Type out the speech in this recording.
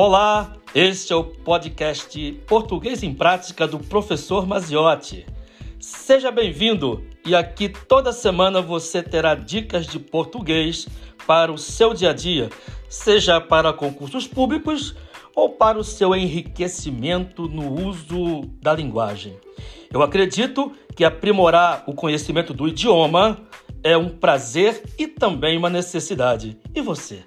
Olá, este é o podcast Português em Prática do professor Maziotti. Seja bem-vindo e aqui toda semana você terá dicas de português para o seu dia a dia, seja para concursos públicos ou para o seu enriquecimento no uso da linguagem. Eu acredito que aprimorar o conhecimento do idioma é um prazer e também uma necessidade. E você?